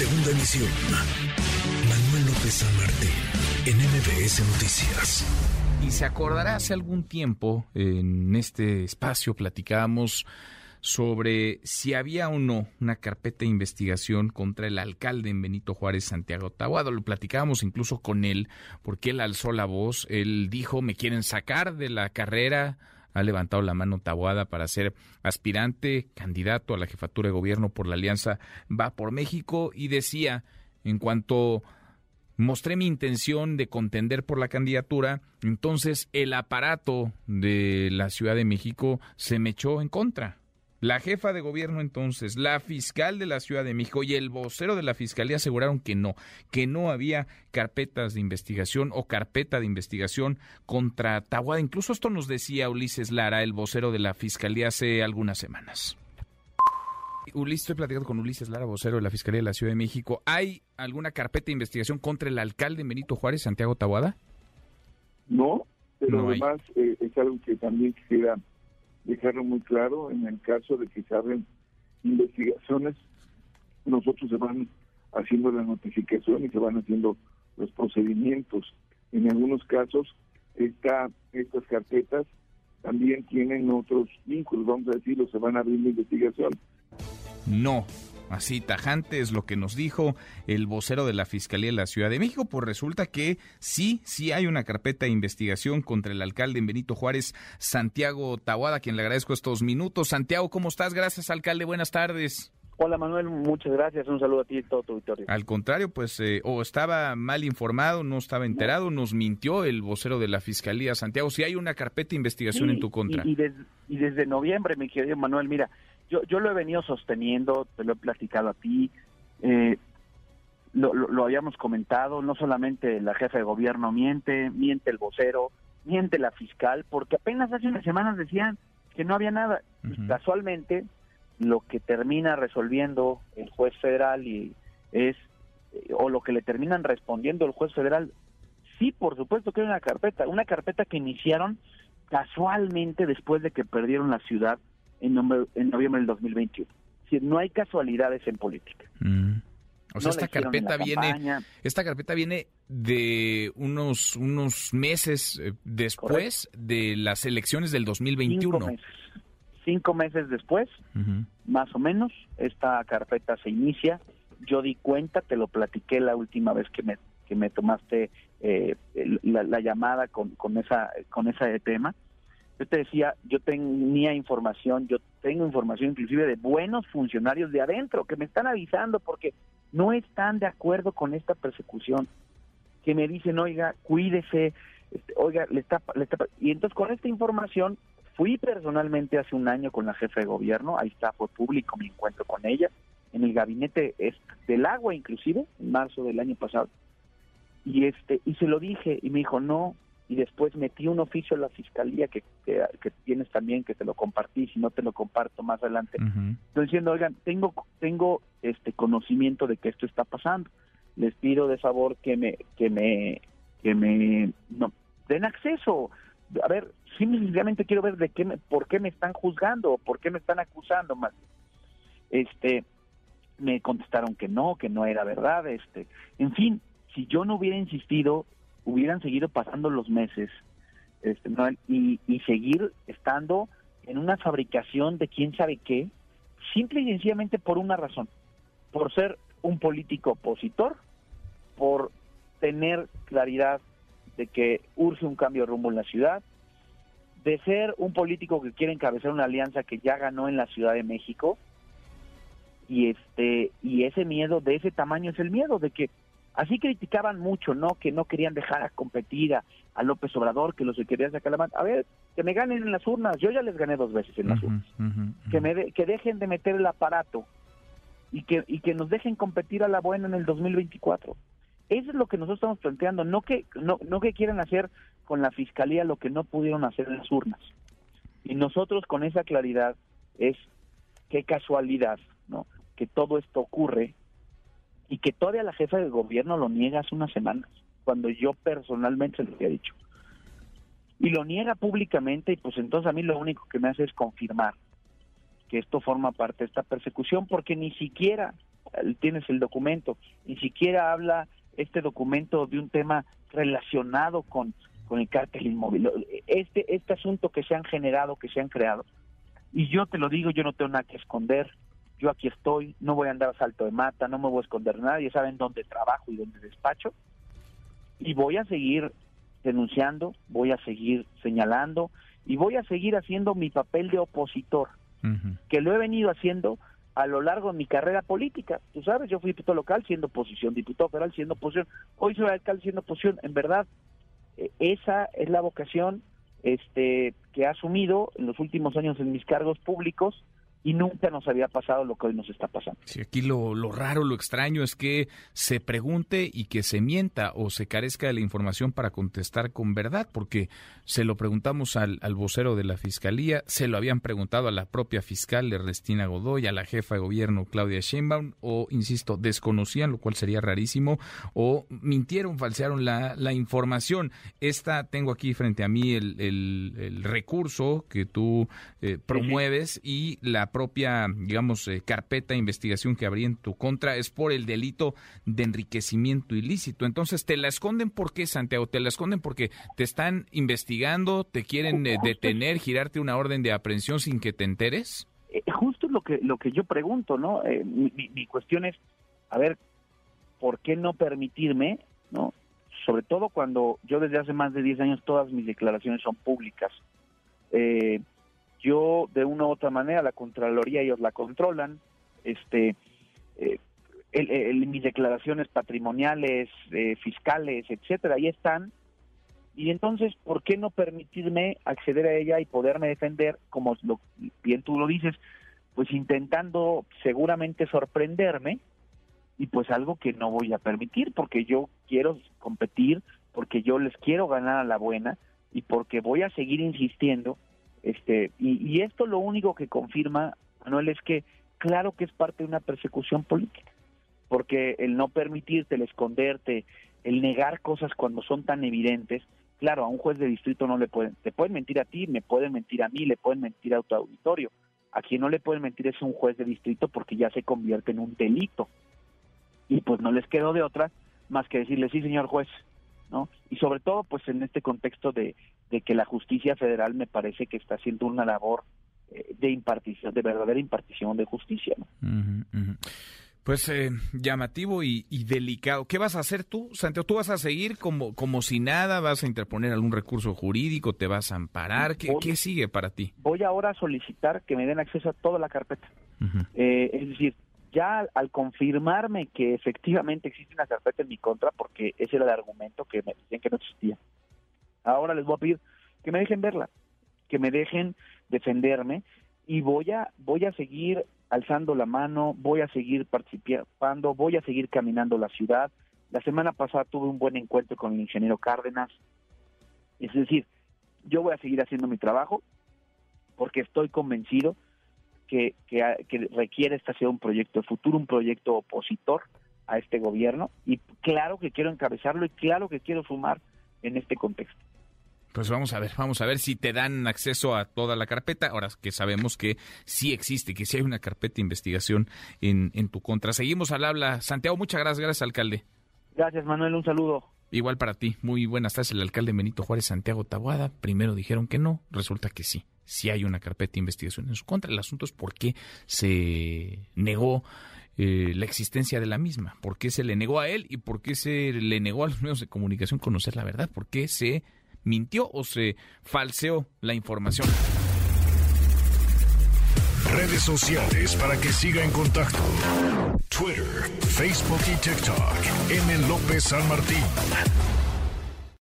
Segunda emisión. Manuel López San Martín, en MBS Noticias. Y se acordará hace algún tiempo, en este espacio platicábamos sobre si había o no una carpeta de investigación contra el alcalde en Benito Juárez, Santiago Tahuado. Lo platicábamos incluso con él, porque él alzó la voz, él dijo, me quieren sacar de la carrera, ha levantado la mano Tabuada para ser aspirante, candidato a la jefatura de gobierno por la Alianza Va por México y decía, en cuanto mostré mi intención de contender por la candidatura, entonces el aparato de la Ciudad de México se me echó en contra. La jefa de gobierno entonces, la fiscal de la Ciudad de México y el vocero de la Fiscalía aseguraron que no, que no había carpetas de investigación o carpeta de investigación contra Tahuada. Incluso esto nos decía Ulises Lara, el vocero de la Fiscalía, hace algunas semanas. Ulises, estoy platicando con Ulises Lara, vocero de la Fiscalía de la Ciudad de México. ¿Hay alguna carpeta de investigación contra el alcalde Benito Juárez, Santiago Tahuada? No, pero además eh, es algo que también quisiera dejarlo muy claro, en el caso de que se abren investigaciones, nosotros se van haciendo la notificación y se van haciendo los procedimientos. En algunos casos, esta, estas carpetas también tienen otros vínculos, vamos a decirlo, se van abriendo investigación. No, Así tajante es lo que nos dijo el vocero de la Fiscalía de la Ciudad de México, pues resulta que sí, sí hay una carpeta de investigación contra el alcalde en Benito Juárez, Santiago Tahuada, quien le agradezco estos minutos. Santiago, ¿cómo estás? Gracias, alcalde. Buenas tardes. Hola Manuel, muchas gracias. Un saludo a ti y todo tu auditorio. Al contrario, pues eh, o estaba mal informado, no estaba enterado, nos mintió el vocero de la Fiscalía, Santiago. Si hay una carpeta de investigación en tu contra. Y, y desde noviembre, mi querido Manuel, mira, yo, yo lo he venido sosteniendo, te lo he platicado a ti, eh, lo, lo, habíamos comentado, no solamente la jefa de gobierno miente, miente el vocero, miente la fiscal, porque apenas hace unas semanas decían que no había nada. Casualmente, lo que termina resolviendo el juez federal y es, o lo que le terminan respondiendo el juez federal, sí, por supuesto que hay una carpeta, una carpeta que iniciaron casualmente después de que perdieron la ciudad en, noviembre del 2021. Es no hay casualidades en política. Mm. O sea, esta carpeta viene, esta carpeta viene de unos unos meses eh, después de las elecciones del 2021. Cinco meses, Cinco meses después, más o menos, esta carpeta se inicia. Yo di cuenta, te lo platiqué la última vez que me que me tomaste eh, la, la, llamada con, con esa con ese tema yo te decía, yo tenía información, yo tengo información inclusive de buenos funcionarios de adentro que me están avisando porque no están de acuerdo con esta persecución, que me dicen, oiga, cuídese, este, oiga, le está, le está... Y entonces con esta información fui personalmente hace un año con la jefa de gobierno, ahí está, fue público mi encuentro con ella, en el gabinete del agua inclusive, en marzo del año pasado, y este y se lo dije y me dijo, no, y después metí un oficio a la fiscalía que, que, tienes también que te lo compartí si no te lo comparto más adelante. Estoy diciendo oigan tengo tengo este conocimiento de que esto está pasando. Les pido de favor que me que me que me no, den acceso. A ver simplemente quiero ver de qué me, por qué me están juzgando por qué me están acusando más este me contestaron que no que no era verdad este. En fin si yo no hubiera insistido hubieran seguido pasando los meses este, y, seguir estando en una fabricación de quién sabe qué, simple y sencillamente por una razón, por ser un político opositor, por tener claridad de que urge un cambio de rumbo en la ciudad, de ser un político que quiere encabezar una alianza que ya ganó en la Ciudad de México, y este y ese miedo de ese tamaño es el miedo de que Así criticaban mucho, ¿no? Que no querían dejar a competir a, López Obrador, que los querían sacar la mano. A ver, que me ganen en las urnas. Yo ya les gané dos veces en las urnas. Que, me que dejen de meter el aparato y que, y que nos dejen competir a la buena en el 2024. Eso es lo que nosotros estamos planteando, no que, no, no que quieran hacer con la fiscalía lo que no pudieron hacer en las urnas. Y nosotros con esa claridad es qué casualidad, ¿no? Que todo esto ocurre y que todavía la jefa de gobierno lo niega hace unas semanas, cuando yo personalmente se lo había dicho. Y lo niega públicamente y pues entonces a mí lo único que me hace es confirmar que esto forma parte de esta persecución porque ni siquiera tienes el documento, ni siquiera habla este documento de un tema relacionado con, con el cártel inmóvil. Este, este asunto que se han generado, que se han creado. Y yo te lo digo, yo no tengo nada que esconder, yo aquí estoy, no voy a andar a salto de mata, no me voy a esconder nada, ya saben dónde trabajo y dónde despacho. Y voy a seguir denunciando, voy a seguir señalando y voy a seguir haciendo mi papel de opositor, que lo he venido haciendo a lo largo de mi carrera política. Tú sabes, yo fui diputado local siendo oposición, diputado federal siendo oposición, hoy soy alcalde siendo oposición. En verdad, eh, esa es la vocación este, que he asumido en los últimos años en mis cargos públicos y nunca nos había pasado lo que hoy nos está pasando. Sí, aquí lo, lo, raro, lo extraño es que se pregunte y que se mienta o se carezca de la información para contestar con verdad, porque se lo preguntamos al, al vocero de la Fiscalía, se lo habían preguntado a la propia fiscal Ernestina Godoy, a la jefa de gobierno Claudia Sheinbaum, o, insisto, desconocían, lo cual sería rarísimo, o mintieron, falsearon la, la información. Esta, tengo aquí frente a mí el, el, el recurso que tú eh, promueves y la propia, digamos, eh, carpeta de investigación que habría en tu contra es por el delito de enriquecimiento ilícito. Entonces, ¿te la esconden por qué, Santiago? ¿Te la esconden porque te están investigando, te quieren eh, detener, girarte una orden de aprehensión sin que te enteres? Eh, justo lo que, lo que yo pregunto, ¿no? mi, mi cuestión es, a ver, ¿por qué no permitirme, ¿no? Sobre todo cuando yo desde hace más de 10 años todas mis declaraciones son públicas. Eh, yo de una u otra manera la contraloría ellos la controlan este eh, mis declaraciones patrimoniales eh, fiscales etcétera ahí están. Y entonces por qué no permitirme acceder a ella y poderme defender como lo, bien tú lo dices pues intentando seguramente sorprenderme y pues algo que no voy a permitir porque yo quiero competir porque yo les quiero ganar a la buena y porque voy a seguir insistiendo este, y, esto lo único que confirma, Manuel, es que claro que es parte de una persecución política, porque el no permitirte, el esconderte, el negar cosas cuando son tan evidentes, claro, a un juez de distrito no le pueden, te pueden mentir a ti, me pueden mentir a mí, le pueden mentir a tu auditorio. A quien no le pueden mentir es un juez de distrito porque ya se convierte en un delito. Y pues no les quedó de otra más que decirle, sí, señor juez, ¿no? Y sobre todo, pues en este contexto de, de que la justicia federal me parece que está haciendo una labor eh, de impartición, de verdadera impartición de justicia. Pues eh, llamativo y, delicado. ¿Qué vas a hacer tú, Santiago? ¿Tú vas a seguir como, como si nada? ¿Vas a interponer algún recurso jurídico? ¿Te vas a amparar? ¿Qué, ¿qué sigue para ti? Voy ahora a solicitar que me den acceso a toda la carpeta. Eh, es decir, ya al confirmarme que efectivamente existe una carpeta en mi contra, porque ese era el argumento que me decían que no existía, Ahora les voy a pedir que me dejen verla, que me dejen defenderme y voy a voy a seguir alzando la mano, voy a seguir participando, voy a seguir caminando la ciudad. La semana pasada tuve un buen encuentro con el ingeniero Cárdenas. Es decir, yo voy a seguir haciendo mi trabajo porque estoy convencido que, que, que requiere esta sea un proyecto de futuro, un proyecto opositor a este gobierno y claro que quiero encabezarlo y claro que quiero sumar en este contexto. Pues vamos a ver, vamos a ver si te dan acceso a toda la carpeta, ahora que sabemos que sí existe, que sí hay una carpeta de investigación en, en tu contra. Seguimos al habla. Santiago, muchas gracias, gracias, alcalde. Gracias, Manuel, un saludo. Igual para ti, muy buenas tardes, el alcalde Benito Juárez Santiago Tabuada. Primero dijeron que no, resulta que sí, sí hay una carpeta de investigación en su contra. El asunto es por qué se negó eh, la existencia de la misma, por qué se le negó a él y por qué se le negó a los medios de comunicación conocer la verdad, por qué se mintió o se falseó la información. Redes sociales para que siga en contacto: Twitter, Facebook y TikTok. M. López San Martín.